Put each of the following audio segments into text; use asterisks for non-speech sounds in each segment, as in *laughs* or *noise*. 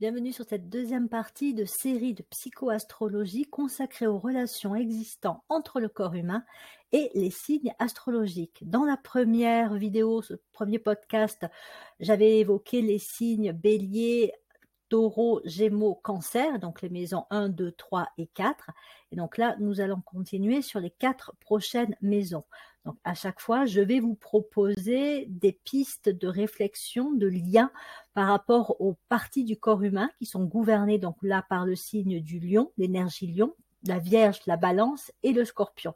Bienvenue sur cette deuxième partie de série de psychoastrologie consacrée aux relations existantes entre le corps humain et les signes astrologiques. Dans la première vidéo, ce premier podcast, j'avais évoqué les signes bélier, taureau, gémeaux, cancer, donc les maisons 1, 2, 3 et 4. Et donc là, nous allons continuer sur les quatre prochaines maisons. Donc à chaque fois, je vais vous proposer des pistes de réflexion, de liens par rapport aux parties du corps humain qui sont gouvernées donc là par le signe du lion, l'énergie lion, la vierge, la balance et le scorpion.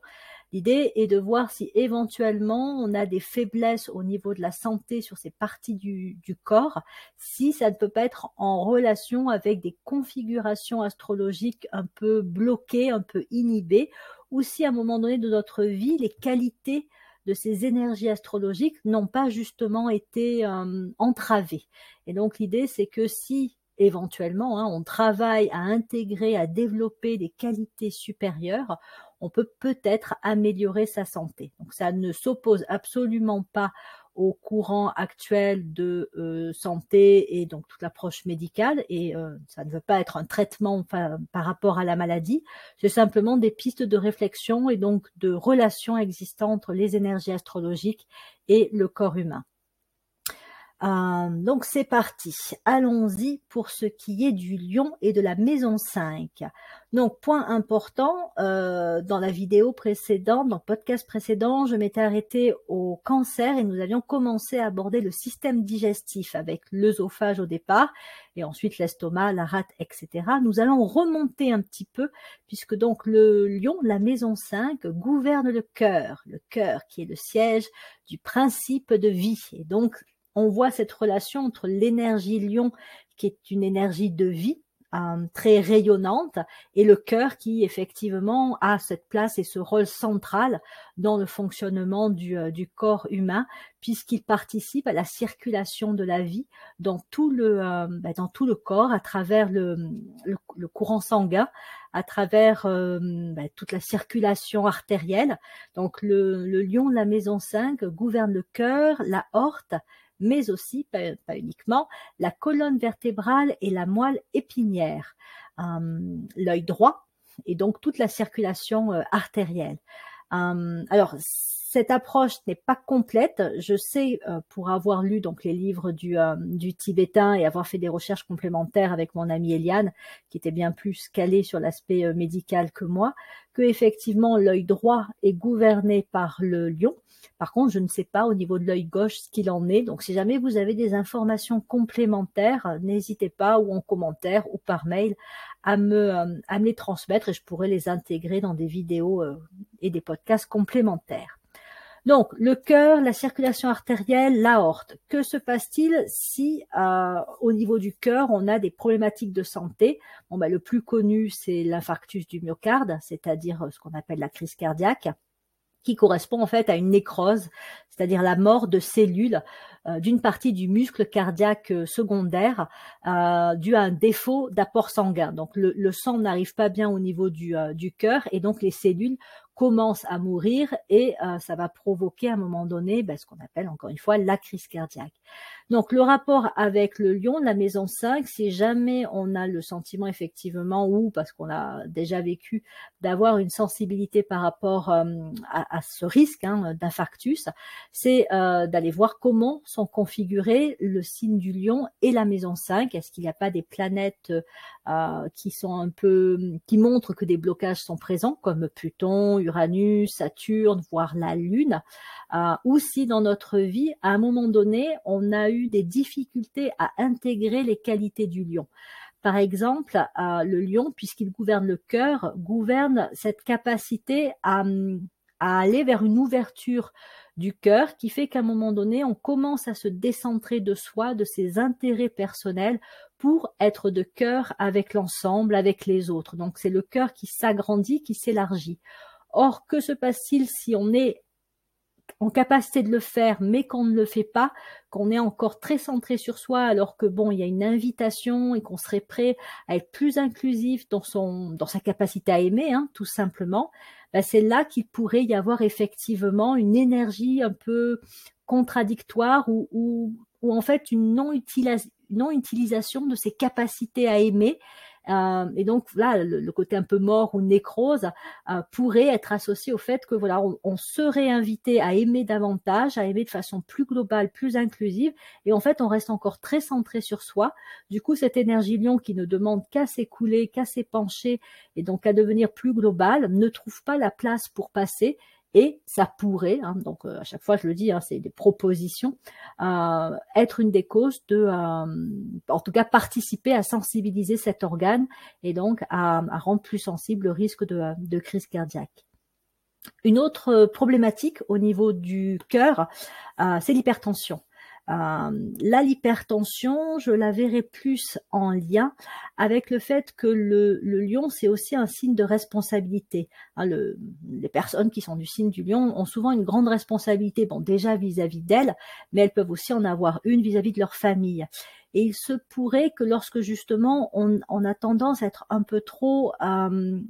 L'idée est de voir si éventuellement on a des faiblesses au niveau de la santé sur ces parties du, corps, si ça ne peut pas être en relation avec des configurations astrologiques un peu bloquées, un peu inhibées, ou si à un moment donné de notre vie, les qualités de ces énergies astrologiques n'ont pas justement été euh, entravées. Et donc l'idée, c'est que si éventuellement hein, on travaille à intégrer, à développer des qualités supérieures, on peut peut-être améliorer sa santé. Donc ça ne s'oppose absolument pas au courant actuel de euh, santé et donc toute l'approche médicale et euh, ça ne veut pas être un traitement par rapport à la maladie, c'est simplement des pistes de réflexion et donc de relations existantes entre les énergies astrologiques et le corps humain. Euh, donc c'est parti, allons-y pour ce qui est du lion et de la maison 5. Donc point important, euh, dans la vidéo précédente, dans le podcast précédent, je m'étais arrêtée au cancer et nous avions commencé à aborder le système digestif avec l'œsophage au départ et ensuite l'estomac, la rate, etc. Nous allons remonter un petit peu puisque donc le lion, la maison 5, gouverne le cœur, le cœur qui est le siège du principe de vie et donc on voit cette relation entre l'énergie lion, qui est une énergie de vie, euh, très rayonnante et le cœur qui effectivement a cette place et ce rôle central dans le fonctionnement du, euh, corps humain puisqu'il participe à la circulation de la vie dans tout le, euh, ben, dans tout le corps à travers le, courant sanguin à travers ben, toute la circulation artérielle. Donc le, le lion de la maison 5 gouverne le cœur, la horte, mais aussi, pas, uniquement, la colonne vertébrale et la moelle épinière, euh, l'œil droit et donc toute la circulation euh, artérielle. Euh, alors, cette approche n'est pas complète. Je sais, pour avoir lu donc les livres du, du, tibétain et avoir fait des recherches complémentaires avec mon amie Eliane, qui était bien plus calée sur l'aspect médical que moi, que effectivement l'œil droit est gouverné par le lion par contre, je ne sais pas au niveau de l'œil gauche ce qu'il en est. Donc, si jamais vous avez des informations complémentaires, n'hésitez pas ou en commentaire ou par mail à me, euh, à me les transmettre et je pourrai les intégrer dans des vidéos euh, et des podcasts complémentaires. Donc, le cœur, la circulation artérielle, l'aorte. Que se passe-t-il si, euh, au niveau du cœur, on a des problématiques de santé? Bon, ben, le plus connu, c'est l'infarctus du myocarde, c'est-à-dire ce qu'on appelle la crise cardiaque qui correspond en fait à une nécrose, c'est-à-dire la mort de cellules euh, d'une partie du muscle cardiaque euh, secondaire euh, dû à un défaut d'apport sanguin. Donc le, sang n'arrive pas bien au niveau du, du cœur et donc les cellules commencent à mourir et ça va provoquer à un moment donné ben, ce qu'on appelle encore une fois la crise cardiaque. Donc le rapport avec le lion, la maison 5, si jamais on a le sentiment effectivement ou parce qu'on a déjà vécu d'avoir une sensibilité par rapport euh, à, ce risque hein, d'infarctus, c'est euh, d'aller voir comment sont configurés le signe du lion et la maison 5. Est-ce qu'il n'y a pas des planètes euh, qui sont un peu qui montrent que des blocages sont présents comme Pluton, Uranus, Saturne, voire la Lune, ou si dans notre vie à un moment donné on a eu des difficultés à intégrer les qualités du lion. Par exemple, euh, le lion, puisqu'il gouverne le cœur, gouverne cette capacité à, à aller vers une ouverture du cœur qui fait qu'à un moment donné, on commence à se décentrer de soi, de ses intérêts personnels pour être de cœur avec l'ensemble, avec les autres. Donc c'est le cœur qui s'agrandit, qui s'élargit. Or, que se passe-t-il si on est en capacité de le faire, mais qu'on ne le fait pas, qu'on est encore très centré sur soi, alors que bon, il y a une invitation et qu'on serait prêt à être plus inclusif dans son, dans sa capacité à aimer, hein, tout simplement. Bah, c'est là qu'il pourrait y avoir effectivement une énergie un peu contradictoire ou, ou, en fait une non utilisation de ses capacités à aimer euh, et donc là, le, côté un peu mort ou nécrose euh, pourrait être associé au fait que voilà, on, serait invité à aimer davantage, à aimer de façon plus globale, plus inclusive, et en fait, on reste encore très centré sur soi. Du coup, cette énergie lion qui ne demande qu'à s'écouler, qu'à s'épancher, et donc à devenir plus globale, ne trouve pas la place pour passer et ça pourrait, hein, donc euh, à chaque fois je le dis, hein, c'est des propositions, euh, être une des causes de, euh, en tout cas participer à sensibiliser cet organe et donc à, rendre plus sensible le risque de, de crise cardiaque. Une autre problématique au niveau du cœur, c'est l'hypertension. Euh, là, l'hypertension, je la verrai plus en lien avec le fait que le, lion, c'est aussi un signe de responsabilité. Hein, les personnes qui sont du signe du lion ont souvent une grande responsabilité, bon déjà vis-à-vis d'elles, mais elles peuvent aussi en avoir une vis-à-vis de leur famille. Et il se pourrait que lorsque justement on, a tendance à être un peu trop euh,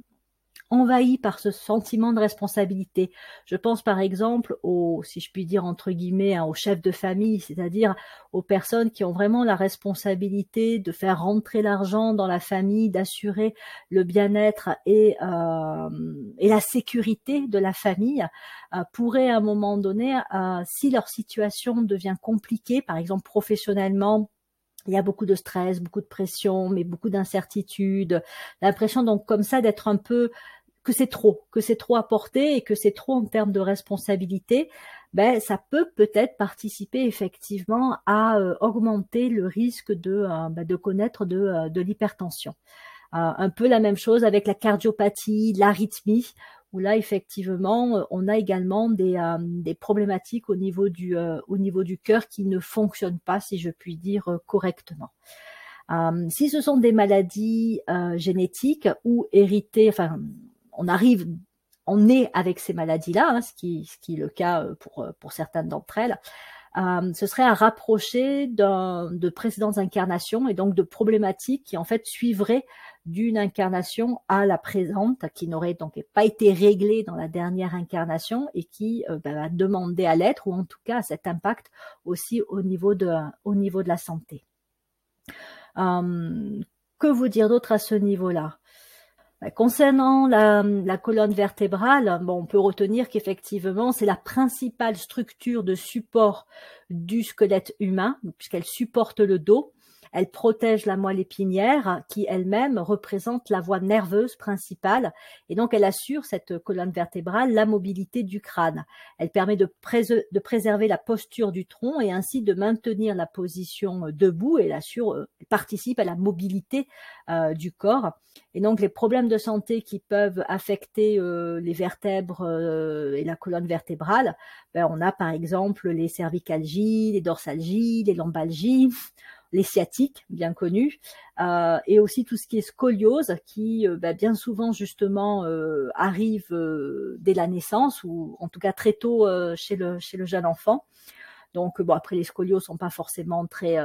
envahi par ce sentiment de responsabilité. Je pense par exemple aux, si je puis dire entre guillemets, hein, aux chefs de famille, c'est-à-dire aux personnes qui ont vraiment la responsabilité de faire rentrer l'argent dans la famille, d'assurer le bien-être et, euh, et la sécurité de la famille, euh, pourraient à un moment donné, euh, si leur situation devient compliquée, par exemple professionnellement, il y a beaucoup de stress, beaucoup de pression, mais beaucoup d'incertitude. L'impression donc comme ça d'être un peu que c'est trop, que c'est trop à porter et que c'est trop en termes de responsabilité, ben ça peut peut-être participer effectivement à euh, augmenter le risque de, euh, ben, de connaître de, euh, de l'hypertension. un peu la même chose avec la cardiopathie, l'arythmie, où là effectivement on a également des, des problématiques au niveau du au niveau du cœur qui ne fonctionnent pas, si je puis dire correctement. si ce sont des maladies génétiques ou héritées, enfin on arrive, on est avec ces maladies-là, hein, ce, qui, est le cas euh, pour, euh, pour certaines d'entre elles. Euh, ce serait à rapprocher de précédentes incarnations et donc de problématiques qui en fait suivraient d'une incarnation à la présente, qui n'aurait donc pas été réglée dans la dernière incarnation et qui ben, va demander à l'être ou en tout cas cet impact aussi au niveau de, au niveau de la santé. que vous dire d'autre à ce niveau-là? Concernant la, colonne vertébrale, bon, on peut retenir qu'effectivement, c'est la principale structure de support du squelette humain, puisqu'elle supporte le dos. Elle protège la moelle épinière qui elle-même représente la voie nerveuse principale et donc elle assure cette colonne vertébrale la mobilité du crâne. Elle permet de, préserver la posture du tronc et ainsi de maintenir la position euh, debout et assure, euh, participe à la mobilité euh, du corps. Et donc les problèmes de santé qui peuvent affecter les vertèbres et la colonne vertébrale, ben, on a par exemple les cervicalgies, les dorsalgies, les lombalgies, les sciatiques, bien connus, euh, et aussi tout ce qui est scoliose, qui euh, bah, bien souvent justement euh, arrive dès la naissance ou en tout cas très tôt chez le jeune enfant. Donc bon après les scolioses sont pas forcément très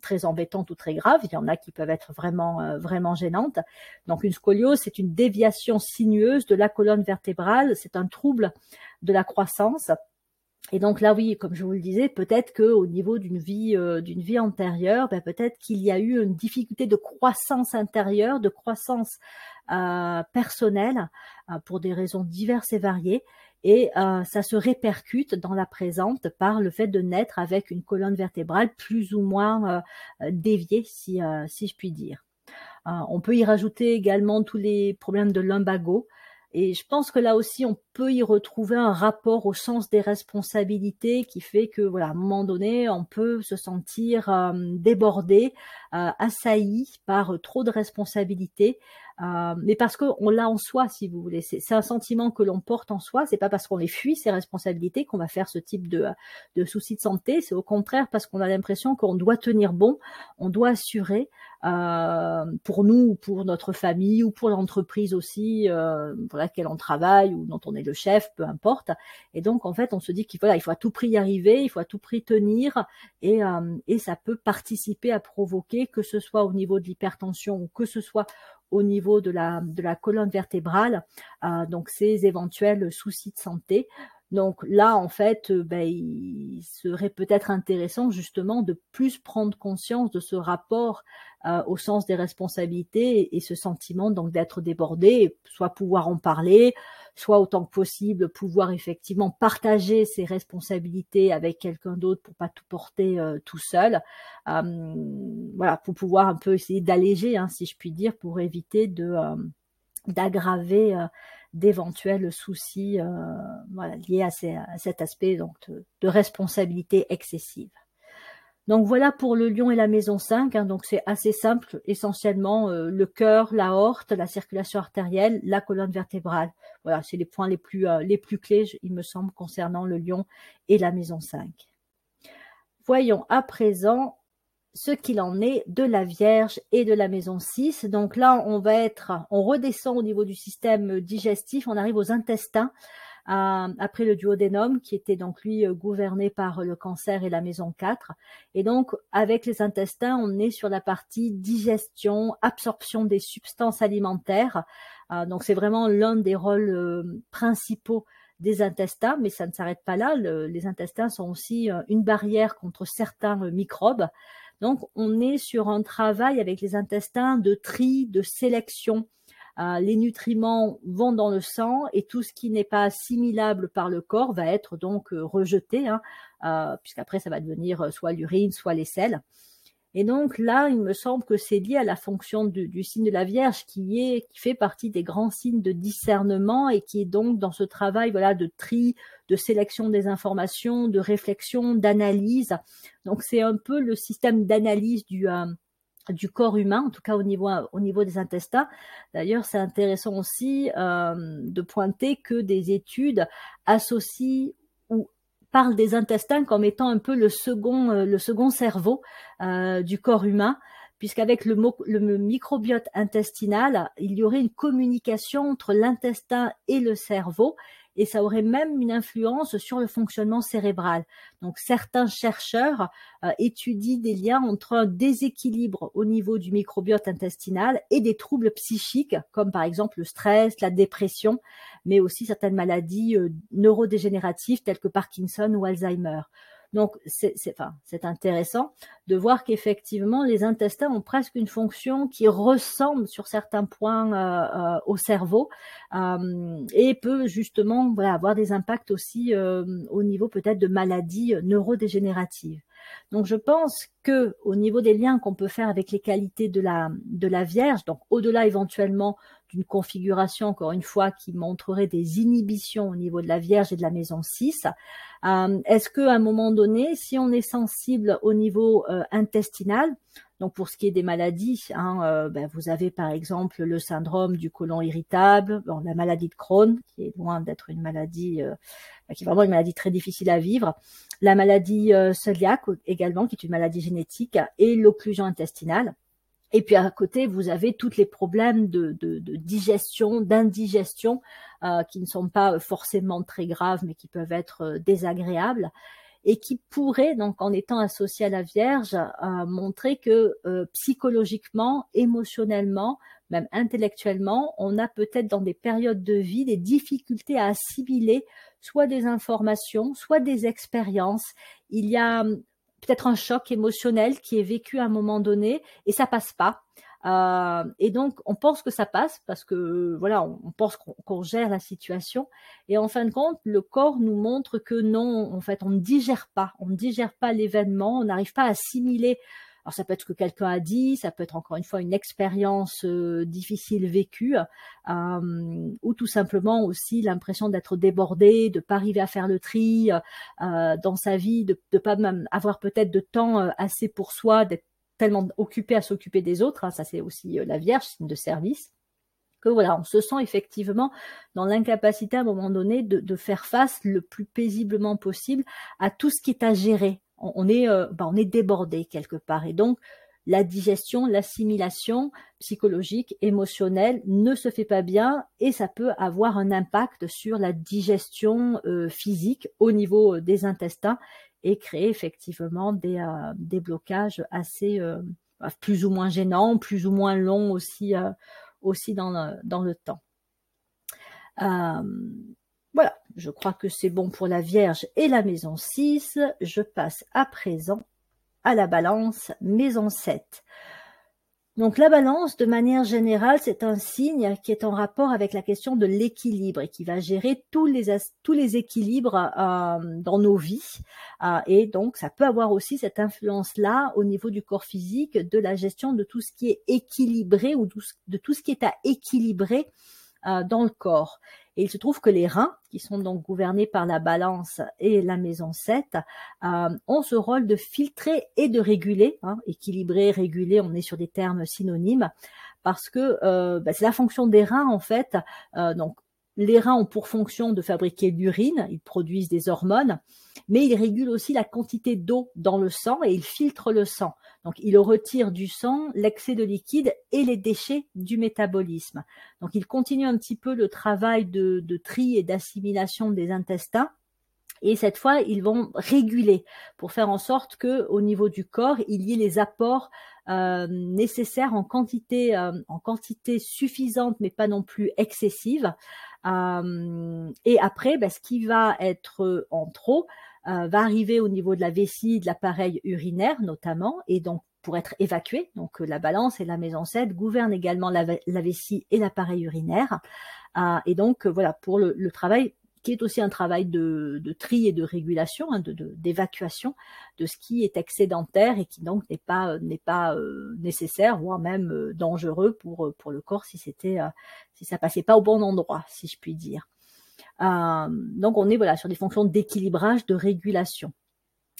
très embêtantes ou très graves. Il y en a qui peuvent être vraiment vraiment gênantes. Donc une scoliose c'est une déviation sinueuse de la colonne vertébrale. C'est un trouble de la croissance et donc là, oui, comme je vous le disais, peut-être que au niveau d'une vie, euh, d'une vie antérieure, ben, peut-être qu'il y a eu une difficulté de croissance intérieure, de croissance euh, personnelle, euh, pour des raisons diverses et variées. Et ça se répercute dans la présente par le fait de naître avec une colonne vertébrale plus ou moins déviée, si, si je puis dire. on peut y rajouter également tous les problèmes de lumbago, et je pense que là aussi, on peut y retrouver un rapport au sens des responsabilités qui fait que, voilà, à un moment donné, on peut se sentir euh, débordé, euh, assailli par trop de responsabilités, euh, mais parce qu'on l'a en soi, si vous voulez. C'est un sentiment que l'on porte en soi. C'est pas parce qu'on les fuit ces responsabilités qu'on va faire ce type de, de soucis de santé. C'est au contraire parce qu'on a l'impression qu'on doit tenir bon, on doit assurer euh, pour nous ou pour notre famille ou pour l'entreprise aussi euh, pour laquelle on travaille ou dont on est le chef, peu importe. Et donc en fait, on se dit qu'il voilà, il faut à tout prix y arriver, il faut à tout prix tenir, et, euh, et ça peut participer à provoquer que ce soit au niveau de l'hypertension ou que ce soit au niveau de la, de la colonne vertébrale, donc ces éventuels soucis de santé. Donc là, en fait, ben, il serait peut-être intéressant justement de plus prendre conscience de ce rapport au sens des responsabilités et, ce sentiment donc d'être débordé, soit pouvoir en parler, soit autant que possible pouvoir effectivement partager ses responsabilités avec quelqu'un d'autre pour pas tout porter tout seul. voilà, pour pouvoir un peu essayer d'alléger, hein, si je puis dire, pour éviter de d'aggraver d'éventuels soucis voilà, liés à, cet aspect donc, de responsabilité excessive. Donc voilà pour le lion et la maison 5. Hein, donc c'est assez simple, essentiellement euh, le cœur, la horte, la circulation artérielle, la colonne vertébrale. Voilà, c'est les points les plus euh, les plus clés, il me semble, concernant le lion et la maison 5. Voyons à présent ce qu'il en est de la Vierge et de la maison 6. Donc là, on va être, on redescend au niveau du système digestif, on arrive aux intestins après le duodénum qui était donc lui euh, gouverné par le cancer et la maison 4. Et donc avec les intestins, on est sur la partie digestion, absorption des substances alimentaires. Euh, donc c'est vraiment l'un des rôles euh, principaux des intestins, mais ça ne s'arrête pas là. les intestins sont aussi une barrière contre certains microbes. Donc on est sur un travail avec les intestins de tri, de sélection euh, les nutriments vont dans le sang et tout ce qui n'est pas assimilable par le corps va être donc euh, rejeté, hein, euh, puisqu'après ça va devenir soit l'urine, soit les selles. Et donc là, il me semble que c'est lié à la fonction du, signe de la Vierge qui est qui fait partie des grands signes de discernement et qui est donc dans ce travail voilà de tri, de sélection des informations, de réflexion, d'analyse. Donc c'est un peu le système d'analyse du du corps humain, en tout cas au niveau, au niveau des intestins. D'ailleurs, c'est intéressant aussi euh, de pointer que des études associent ou parlent des intestins comme étant un peu le second, euh, le second cerveau euh, du corps humain, puisqu'avec le, le microbiote intestinal, il y aurait une communication entre l'intestin et le cerveau, et ça aurait même une influence sur le fonctionnement cérébral. Donc certains chercheurs euh, étudient des liens entre un déséquilibre au niveau du microbiote intestinal et des troubles psychiques comme par exemple le stress, la dépression, mais aussi certaines maladies euh, neurodégénératives telles que Parkinson ou Alzheimer. Donc c'est enfin, intéressant de voir qu'effectivement les intestins ont presque une fonction qui ressemble sur certains points euh, euh, au cerveau euh, et peut justement voilà, avoir des impacts aussi au niveau peut-être de maladies neurodégénératives. Donc je pense que au niveau des liens qu'on peut faire avec les qualités de la de la Vierge, donc au-delà éventuellement d'une configuration encore une fois qui montrerait des inhibitions au niveau de la Vierge et de la maison 6, euh, est-ce qu'à un moment donné, si on est sensible au niveau euh, intestinal, donc pour ce qui est des maladies, hein, euh, ben, vous avez par exemple le syndrome du côlon irritable, la maladie de Crohn, qui est loin d'être une maladie, ben, qui est vraiment une maladie très difficile à vivre, la maladie cœliaque également, qui est une maladie génétique, et l'occlusion intestinale. Et puis à côté, vous avez tous les problèmes de, digestion, d'indigestion, euh, qui ne sont pas forcément très graves, mais qui peuvent être euh, désagréables et qui pourraient, donc en étant associés à la Vierge, euh, montrer que psychologiquement, émotionnellement, même intellectuellement, on a peut-être dans des périodes de vie des difficultés à assimiler soit des informations, soit des expériences. Il y a peut-être un choc émotionnel qui est vécu à un moment donné et ça passe pas. Euh, et donc, on pense que ça passe parce que voilà, on, pense qu'on gère la situation. Et en fin de compte, le corps nous montre que non, en fait, on ne digère pas, on ne digère pas l'événement, on n'arrive pas à assimiler alors ça peut être ce que quelqu'un a dit, ça peut être encore une fois une expérience euh, difficile vécue, euh, ou tout simplement aussi l'impression d'être débordé, de pas arriver à faire le tri euh, dans sa vie, de ne pas même avoir peut-être de temps assez pour soi, d'être tellement occupé à s'occuper des autres. Hein, ça c'est aussi la Vierge, signe de service que voilà, on se sent effectivement dans l'incapacité à un moment donné de, de, faire face le plus paisiblement possible à tout ce qui est à gérer on, est, euh, bah, on est débordé quelque part. Et donc, la digestion, l'assimilation psychologique, émotionnelle ne se fait pas bien et ça peut avoir un impact sur la digestion euh, physique au niveau euh, des intestins et créer effectivement des, blocages assez plus ou moins gênants, plus ou moins longs aussi, dans le temps. Voilà, je crois que c'est bon pour la Vierge et la maison 6. Je passe à présent à la balance maison 7. Donc la balance, de manière générale, c'est un signe qui est en rapport avec la question de l'équilibre et qui va gérer tous les, équilibres euh, dans nos vies. Euh, et donc ça peut avoir aussi cette influence-là au niveau du corps physique, de la gestion de tout ce qui est équilibré ou de tout ce qui est à équilibrer dans le corps. Et il se trouve que les reins, qui sont donc gouvernés par la balance et la maison 7, euh, ont ce rôle de filtrer et de réguler. Hein, équilibrer, réguler, on est sur des termes synonymes, parce que euh, bah, c'est la fonction des reins en fait. Euh, donc les reins ont pour fonction de fabriquer l'urine, ils produisent des hormones, mais ils régulent aussi la quantité d'eau dans le sang et ils filtrent le sang. Donc ils retirent du sang l'excès de liquide et les déchets du métabolisme. Donc ils continuent un petit peu le travail de, tri et d'assimilation des intestins. Et cette fois, ils vont réguler pour faire en sorte que, au niveau du corps, il y ait les apports euh, nécessaires en quantité, euh, en quantité suffisante, mais pas non plus excessive, euh, et après, ben, ce qui va être en trop euh, va arriver au niveau de la vessie, de l'appareil urinaire notamment, et donc pour être évacué. Donc la balance et la maison 7 gouvernent également la, vessie et l'appareil urinaire. Euh, et donc voilà, pour le, le travail qui est aussi un travail de, tri et de régulation, hein, d'évacuation de, ce qui est excédentaire et qui donc n'est pas n'est pas euh, nécessaire, voire même euh, dangereux pour pour le corps si c'était euh, si ça passait pas au bon endroit, si je puis dire. donc on est voilà sur des fonctions d'équilibrage, de régulation.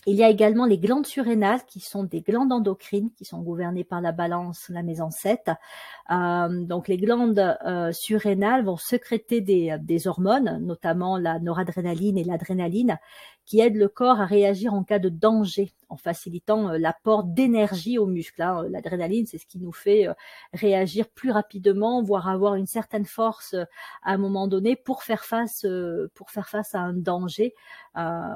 Il y a également les glandes surrénales qui sont des glandes endocrines qui sont gouvernées par la balance, la maison 7. Euh, donc les glandes euh, surrénales vont sécréter des, des, hormones, notamment la noradrénaline et l'adrénaline, qui aident le corps à réagir en cas de danger, en facilitant euh, l'apport d'énergie aux muscles. Hein. L'adrénaline, c'est ce qui nous fait euh, réagir plus rapidement, voire avoir une certaine force euh, à un moment donné pour faire face, pour faire face à un danger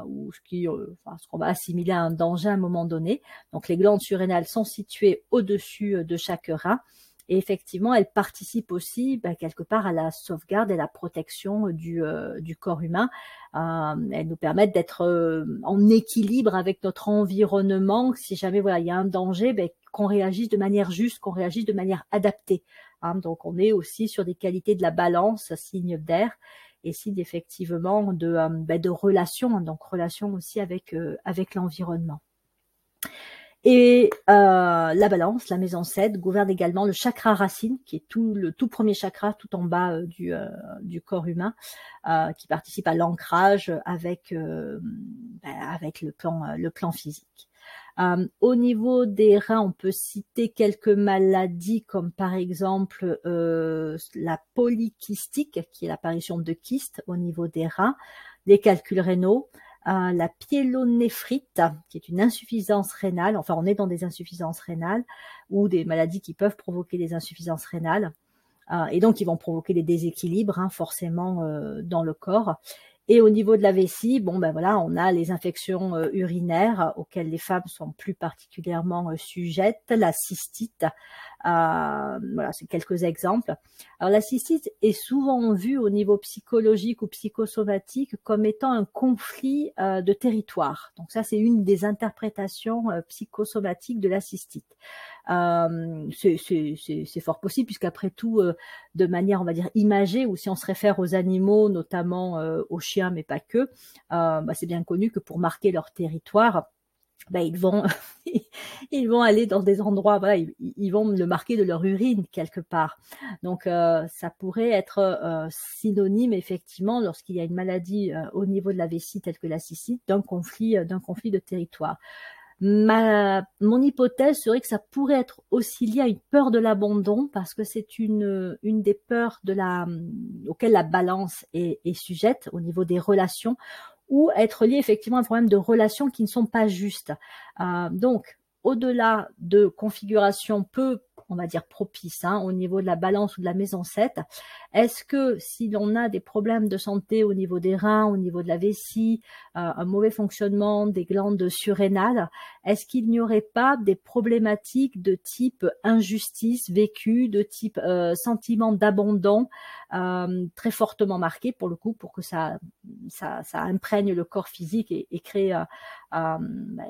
ou ce qui, enfin, ce va assimiler à un danger à un moment donné. Donc les glandes surrénales sont situées au-dessus de chaque rein. Et effectivement, elles participent aussi bah, quelque part à la sauvegarde et la protection du, euh, du corps humain. Euh, elles nous permettent d'être euh, en équilibre avec notre environnement. Si jamais voilà il y a un danger, bah, qu'on réagisse de manière juste, qu'on réagisse de manière adaptée. Hein. donc on est aussi sur des qualités de la balance, signe d'air et signe effectivement de, bah, de relation, donc relation aussi avec, avec l'environnement. Et euh, la balance, la maison 7, gouverne également le chakra racine, qui est tout le tout premier chakra tout en bas euh, du, euh, du corps humain, qui participe à l'ancrage avec, ben, avec le plan, le plan physique. au niveau des reins, on peut citer quelques maladies comme par exemple la polykystique, qui est l'apparition de kystes au niveau des reins, les calculs rénaux, la pyélonéphrite, qui est une insuffisance rénale. Enfin, on est dans des insuffisances rénales ou des maladies qui peuvent provoquer des insuffisances rénales. Euh, et donc, ils vont provoquer des déséquilibres, hein, forcément, euh, dans le corps. Et au niveau de la vessie, bon ben voilà, on a les infections euh, urinaires auxquelles les femmes sont plus particulièrement sujettes, la cystite, euh, voilà, c'est quelques exemples. Alors la cystite est souvent vue au niveau psychologique ou psychosomatique comme étant un conflit euh, de territoire. Donc ça, c'est une des interprétations euh, psychosomatiques de la cystite. Euh, c'est fort possible puisqu'après tout, de manière, on va dire, imagée, ou si on se réfère aux animaux, notamment aux chiens, mais pas que, bah, c'est bien connu que pour marquer leur territoire, ben, *laughs* ils vont aller dans des endroits ils, vont le marquer de leur urine quelque part. Donc euh, ça pourrait être euh, synonyme effectivement lorsqu'il y a une maladie euh, au niveau de la vessie telle que la cystite d'un conflit d'un conflit de territoire Ma, mon hypothèse serait que ça pourrait être aussi lié à une peur de l'abandon parce que c'est une, une des peurs de la, auxquelles la balance est, est sujette au niveau des relations ou être lié effectivement à un problème de relations qui ne sont pas justes. Euh, donc, au-delà de configuration peu on va dire, propice hein, au niveau de la balance ou de la maison 7. Est-ce que si l'on a des problèmes de santé au niveau des reins, au niveau de la vessie, euh, un mauvais fonctionnement des glandes surrénales, est-ce qu'il n'y aurait pas des problématiques de type injustice vécue, de type euh, sentiment d'abandon euh, très fortement marqué pour le coup, pour que ça, ça, ça imprègne le corps physique et, et crée, bah,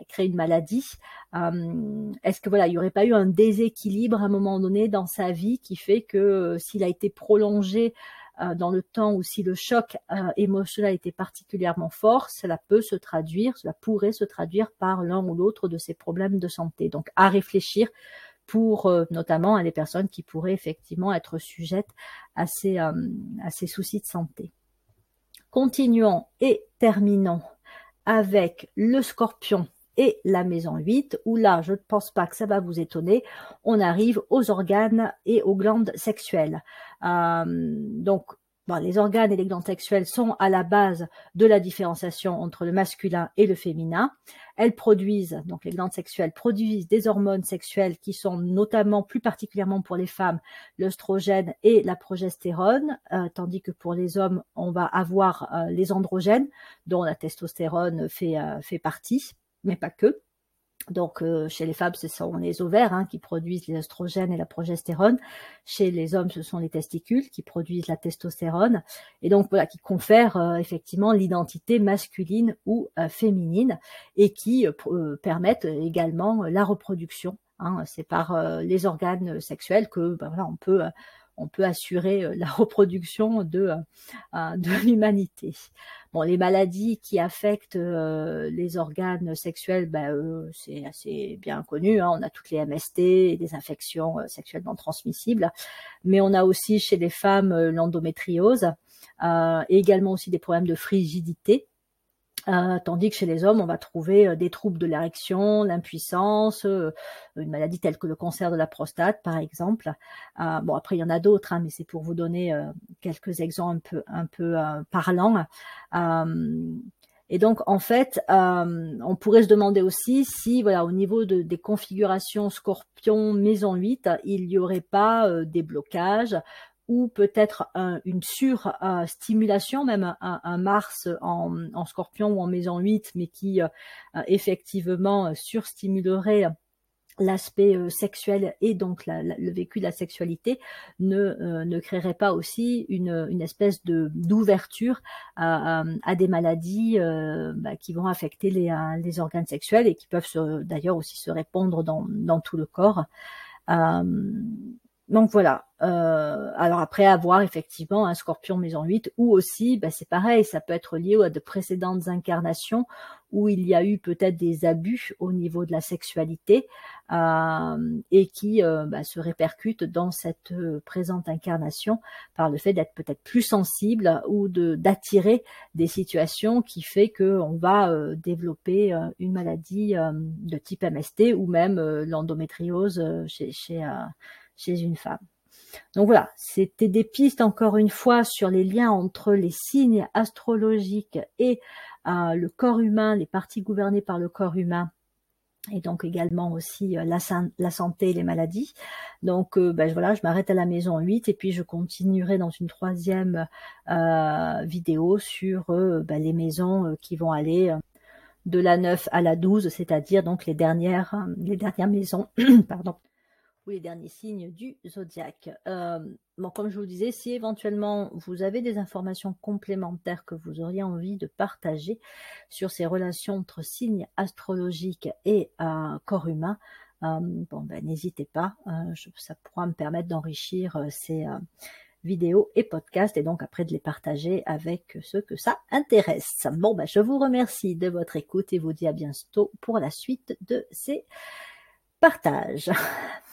crée une maladie? Est-ce que voilà, il n'y aurait pas eu un déséquilibre moment donné dans sa vie qui fait que s'il a été prolongé euh, dans le temps où si le choc euh, émotionnel était particulièrement fort, cela peut se traduire, cela pourrait se traduire par l'un ou l'autre de ces problèmes de santé. Donc à réfléchir pour euh, notamment à les personnes qui pourraient effectivement être sujettes à ces soucis de santé. Continuons et terminons avec le scorpion et la maison 8, où là, je ne pense pas que ça va vous étonner, on arrive aux organes et aux glandes sexuelles. Euh, donc, les organes et les glandes sexuelles sont à la base de la différenciation entre le masculin et le féminin. Elles produisent, donc les glandes sexuelles produisent des hormones sexuelles qui sont notamment, plus particulièrement pour les femmes, l'œstrogène et la progestérone, euh, tandis que pour les hommes, on va avoir euh, les androgènes, dont la testostérone fait, fait partie mais pas que. Donc euh, chez les femmes, ce sont les ovaires hein, qui produisent les et la progestérone. Chez les hommes, ce sont les testicules qui produisent la testostérone. Et donc voilà, qui confèrent euh, effectivement l'identité masculine ou euh, féminine et qui permettent également la reproduction. Hein. C'est par les organes sexuels que ben, voilà, on peut on peut assurer euh, la *laughs* reproduction de, euh, de l'humanité. Bon, les maladies qui affectent euh, les organes sexuels, ben, c'est assez bien connu. Hein. On a toutes les MST, des infections sexuellement transmissibles, mais on a aussi chez les femmes l'endométriose et également aussi des problèmes de frigidité euh, tandis que chez les hommes, on va trouver euh, des troubles de l'érection, l'impuissance, euh, une maladie telle que le cancer de la prostate, par exemple. bon, après, il y en a d'autres, hein, mais c'est pour vous donner quelques exemples un peu, un parlants. et donc, en fait, on pourrait se demander aussi si, voilà, au niveau de, des configurations Scorpion Maison 8, il n'y aurait pas des blocages ou peut-être une surstimulation, même un, Mars en, scorpion ou en maison 8, mais qui euh, effectivement surstimulerait l'aspect euh, sexuel et donc le vécu de la sexualité ne, euh, créerait pas aussi une, espèce d'ouverture à, des maladies bah, qui vont affecter les, organes sexuels et qui peuvent d'ailleurs aussi se répandre dans tout le corps donc voilà. Euh, alors après avoir effectivement un scorpion maison 8 ou aussi, bah, c'est pareil, ça peut être lié à de précédentes incarnations où il y a eu peut-être des abus au niveau de la sexualité euh, et qui euh, bah, se répercutent dans cette présente incarnation par le fait d'être peut-être plus sensible ou d'attirer des situations qui fait que on va développer une maladie de type MST ou même l'endométriose chez, chez chez une femme. Donc voilà, c'était des pistes encore une fois sur les liens entre les signes astrologiques et euh, le corps humain, les parties gouvernées par le corps humain et donc également aussi euh, la, santé et les maladies. Donc euh, ben, voilà, je m'arrête à la maison 8 et puis je continuerai dans une troisième vidéo sur ben, les maisons qui vont aller de la 9 à la 12, c'est-à-dire donc les dernières, les dernières maisons *clears throat* pardon, les derniers signes du zodiaque. Euh, bon, comme je vous disais, si éventuellement vous avez des informations complémentaires que vous auriez envie de partager sur ces relations entre signes astrologiques et euh, corps humain, euh, bon, ben, n'hésitez pas, ça pourra me permettre d'enrichir ces vidéos et podcasts et donc après de les partager avec ceux que ça intéresse. Bon, ben, je vous remercie de votre écoute et vous dis à bientôt pour la suite de ces partages. *laughs*